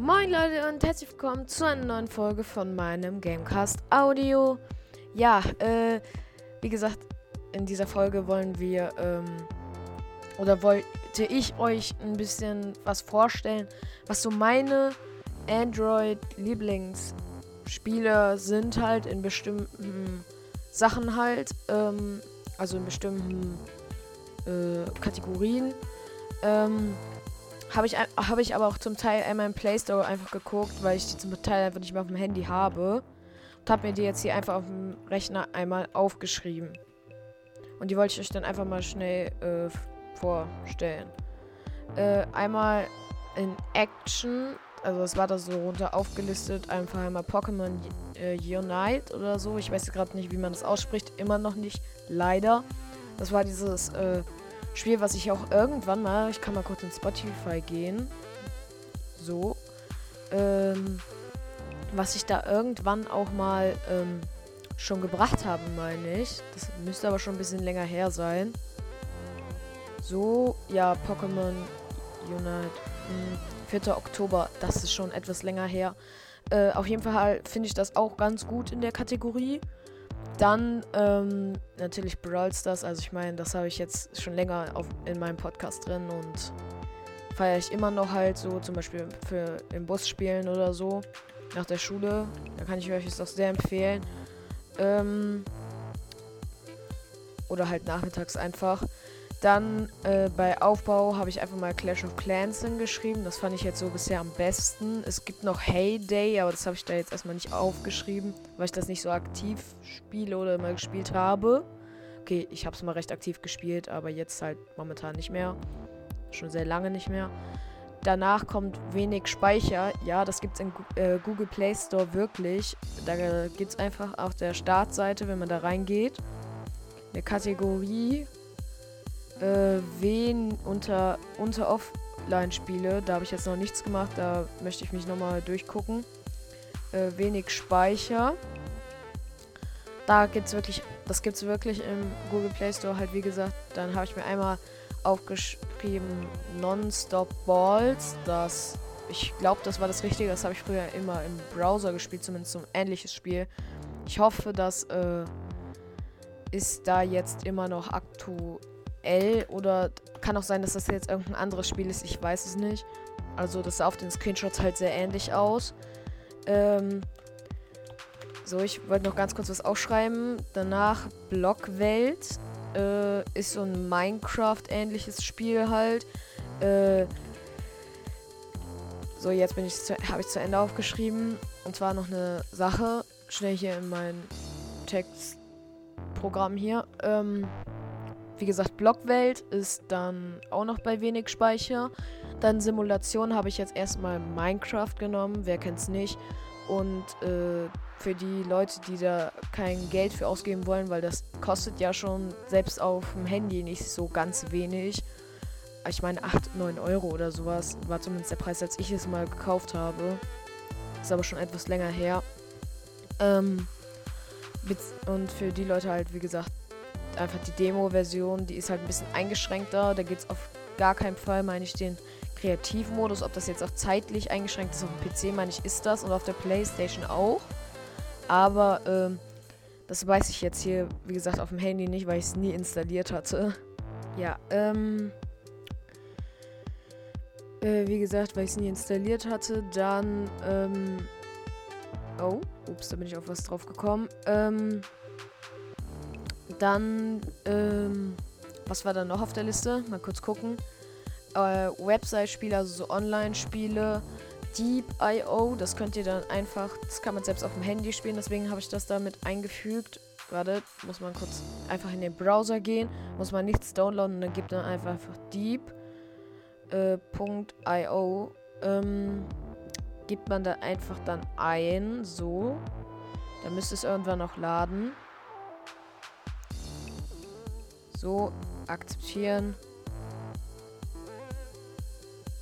Moin Leute und herzlich willkommen zu einer neuen Folge von meinem Gamecast Audio. Ja, äh, wie gesagt, in dieser Folge wollen wir, ähm, oder wollte ich euch ein bisschen was vorstellen, was so meine Android-Lieblingsspiele sind halt in bestimmten Sachen halt, ähm, also in bestimmten äh, Kategorien. Ähm, habe ich, hab ich aber auch zum Teil einmal im Play Store einfach geguckt, weil ich die zum Teil einfach nicht mehr auf dem Handy habe. Und habe mir die jetzt hier einfach auf dem Rechner einmal aufgeschrieben. Und die wollte ich euch dann einfach mal schnell äh, vorstellen. Äh, einmal in Action, also es war da so runter aufgelistet, einfach einmal Pokémon äh, Unite oder so. Ich weiß gerade nicht, wie man das ausspricht. Immer noch nicht, leider. Das war dieses äh, Spiel, was ich auch irgendwann mal, ich kann mal kurz in Spotify gehen. So. Ähm, was ich da irgendwann auch mal ähm, schon gebracht habe, meine ich. Das müsste aber schon ein bisschen länger her sein. So, ja, Pokémon Unite. Hm, 4. Oktober, das ist schon etwas länger her. Äh, auf jeden Fall finde ich das auch ganz gut in der Kategorie. Dann ähm, natürlich Brawl Stars. Also ich meine, das habe ich jetzt schon länger auf, in meinem Podcast drin und feiere ich immer noch halt so, zum Beispiel für im Bus spielen oder so nach der Schule. Da kann ich euch das auch sehr empfehlen. Ähm, oder halt nachmittags einfach. Dann äh, bei Aufbau habe ich einfach mal Clash of Clans hingeschrieben. Das fand ich jetzt so bisher am besten. Es gibt noch Heyday, aber das habe ich da jetzt erstmal nicht aufgeschrieben, weil ich das nicht so aktiv spiele oder mal gespielt habe. Okay, ich habe es mal recht aktiv gespielt, aber jetzt halt momentan nicht mehr. Schon sehr lange nicht mehr. Danach kommt wenig Speicher. Ja, das gibt es in äh, Google Play Store wirklich. Da gibt es einfach auf der Startseite, wenn man da reingeht, eine Kategorie äh, wen unter, unter Offline-Spiele. Da habe ich jetzt noch nichts gemacht. Da möchte ich mich nochmal durchgucken. Äh, wenig Speicher. Da gibt es wirklich, das gibt es wirklich im Google Play Store halt, wie gesagt. Dann habe ich mir einmal aufgeschrieben Non-Stop Balls. Das, ich glaube, das war das Richtige. Das habe ich früher immer im Browser gespielt, zumindest so ein ähnliches Spiel. Ich hoffe, das äh, ist da jetzt immer noch aktuell L oder kann auch sein, dass das jetzt irgendein anderes Spiel ist, ich weiß es nicht. Also das sah auf den Screenshots halt sehr ähnlich aus. Ähm, so, ich wollte noch ganz kurz was aufschreiben. Danach Blockwelt äh, ist so ein Minecraft-ähnliches Spiel halt. Äh, so, jetzt bin ich habe ich zu Ende aufgeschrieben. Und zwar noch eine Sache. Schnell hier in mein Textprogramm hier. Ähm, wie gesagt, Blockwelt ist dann auch noch bei wenig Speicher. Dann Simulation habe ich jetzt erstmal Minecraft genommen, wer kennt es nicht. Und äh, für die Leute, die da kein Geld für ausgeben wollen, weil das kostet ja schon selbst auf dem Handy nicht so ganz wenig. Ich meine 8, 9 Euro oder sowas war zumindest der Preis, als ich es mal gekauft habe. Ist aber schon etwas länger her. Ähm, und für die Leute halt, wie gesagt, einfach die Demo-Version, die ist halt ein bisschen eingeschränkter. Da geht es auf gar keinen Fall, meine ich, den Kreativmodus. Ob das jetzt auch zeitlich eingeschränkt ist auf dem PC, meine ich, ist das. Und auf der Playstation auch. Aber ähm, das weiß ich jetzt hier, wie gesagt, auf dem Handy nicht, weil ich es nie installiert hatte. Ja, ähm. Äh, wie gesagt, weil ich es nie installiert hatte, dann, ähm. Oh, ups, da bin ich auf was drauf gekommen. Ähm. Dann, ähm, was war da noch auf der Liste? Mal kurz gucken. Äh, Website-Spiele, also so Online-Spiele. Deep.io, das könnt ihr dann einfach, das kann man selbst auf dem Handy spielen, deswegen habe ich das damit eingefügt. Warte, muss man kurz einfach in den Browser gehen, muss man nichts downloaden und dann gibt man einfach, einfach Deep.io. Äh, ähm, gibt man da einfach dann ein, so. Da müsste es irgendwann noch laden. So, akzeptieren.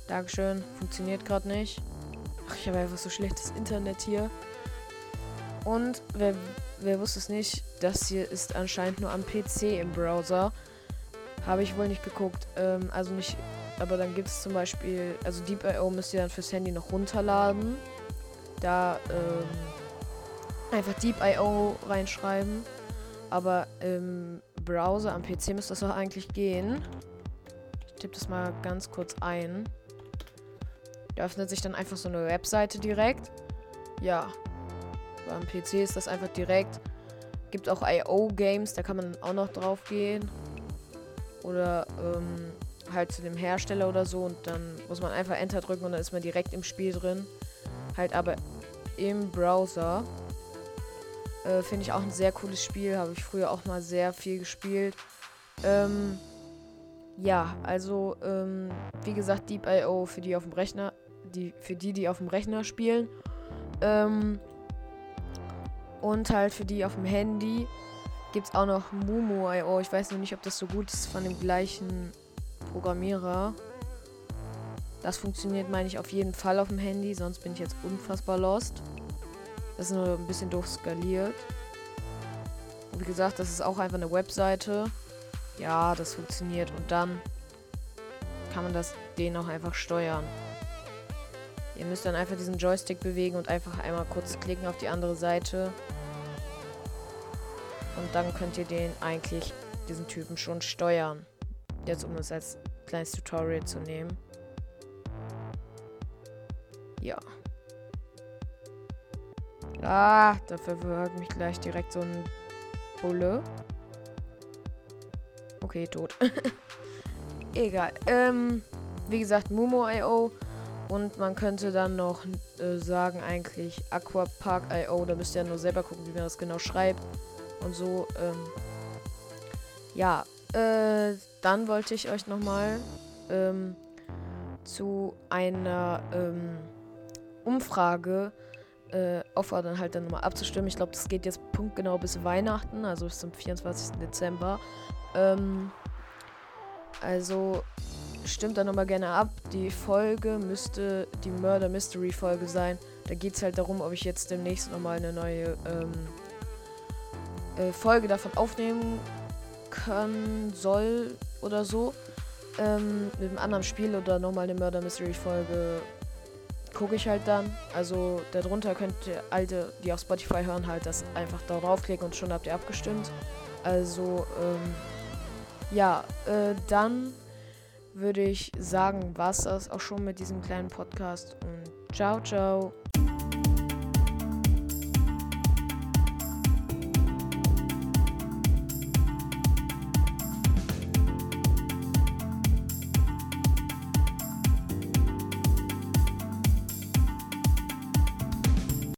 Dankeschön. Funktioniert gerade nicht. Ach, ich habe einfach so schlechtes Internet hier. Und wer, wer wusste es nicht, das hier ist anscheinend nur am PC im Browser. Habe ich wohl nicht geguckt. Ähm, also nicht aber dann gibt es zum Beispiel, also Deep.io müsst ihr dann fürs Handy noch runterladen. Da ähm, einfach Deep.io reinschreiben. Aber im Browser am PC müsste das auch eigentlich gehen. Ich tippe das mal ganz kurz ein. Da öffnet sich dann einfach so eine Webseite direkt. Ja. Beim PC ist das einfach direkt. Gibt auch IO-Games, da kann man auch noch drauf gehen. Oder ähm, halt zu dem Hersteller oder so und dann muss man einfach Enter drücken und dann ist man direkt im Spiel drin. Halt aber im Browser. Äh, Finde ich auch ein sehr cooles Spiel. Habe ich früher auch mal sehr viel gespielt. Ähm, ja, also ähm, wie gesagt, Deep.io für die auf dem Rechner, die für die, die auf dem Rechner spielen. Ähm, und halt für die auf dem Handy gibt es auch noch Mumu.io. Ich weiß noch nicht, ob das so gut ist von dem gleichen Programmierer. Das funktioniert, meine ich, auf jeden Fall auf dem Handy, sonst bin ich jetzt unfassbar lost. Das ist nur ein bisschen doof skaliert. Und wie gesagt, das ist auch einfach eine Webseite. Ja, das funktioniert. Und dann kann man das den auch einfach steuern. Ihr müsst dann einfach diesen Joystick bewegen und einfach einmal kurz klicken auf die andere Seite. Und dann könnt ihr den eigentlich, diesen Typen schon steuern. Jetzt um es als kleines Tutorial zu nehmen. Ja. Ah, dafür verfolgt mich gleich direkt so ein Bulle. Okay, tot. Egal. Ähm, wie gesagt, Mumo.io. Und man könnte dann noch äh, sagen, eigentlich Aquapark.io. Da müsst ihr ja nur selber gucken, wie man das genau schreibt. Und so, ähm, ja, äh, dann wollte ich euch nochmal ähm, zu einer ähm, Umfrage äh, auffordern, halt dann nochmal abzustimmen. Ich glaube, das geht jetzt punktgenau bis Weihnachten, also bis zum 24. Dezember. Ähm, also stimmt da nochmal gerne ab. Die Folge müsste die Murder Mystery Folge sein. Da geht es halt darum, ob ich jetzt demnächst nochmal eine neue ähm, äh, Folge davon aufnehmen können soll oder so. Ähm, mit einem anderen Spiel oder nochmal eine Murder Mystery Folge gucke ich halt dann. Also darunter könnt ihr alte, die auf Spotify hören, halt das einfach darauf klicken und schon habt ihr abgestimmt. Also, ähm, ja, äh, dann würde ich sagen, war es das auch schon mit diesem kleinen Podcast und ciao, ciao.